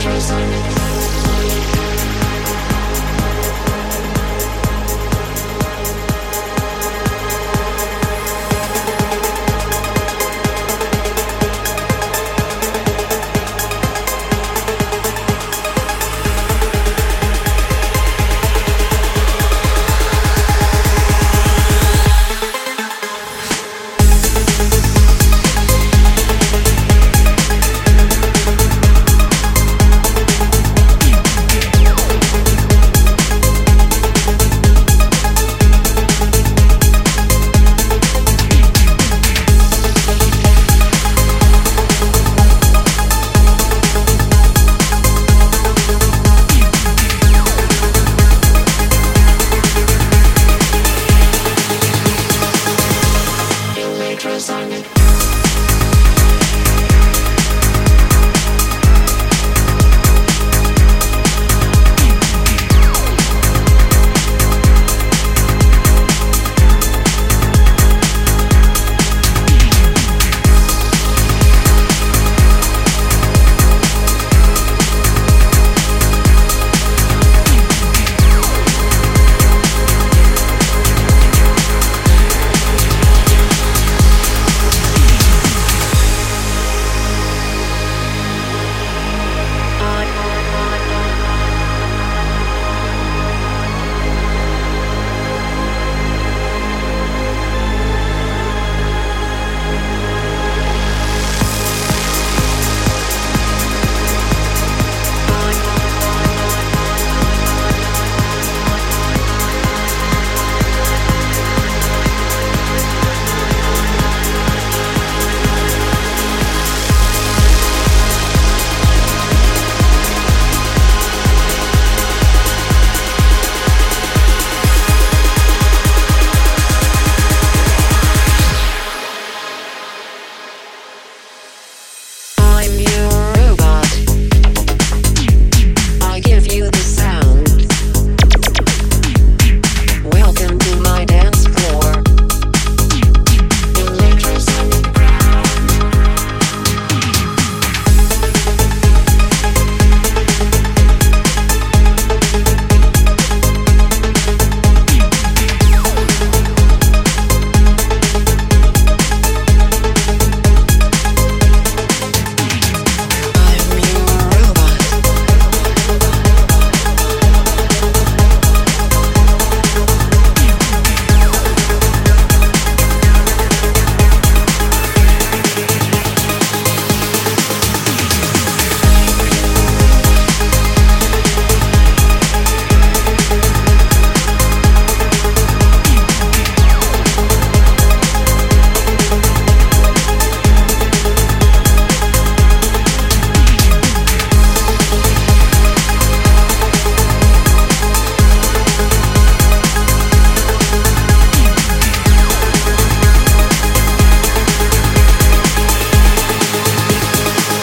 Peace.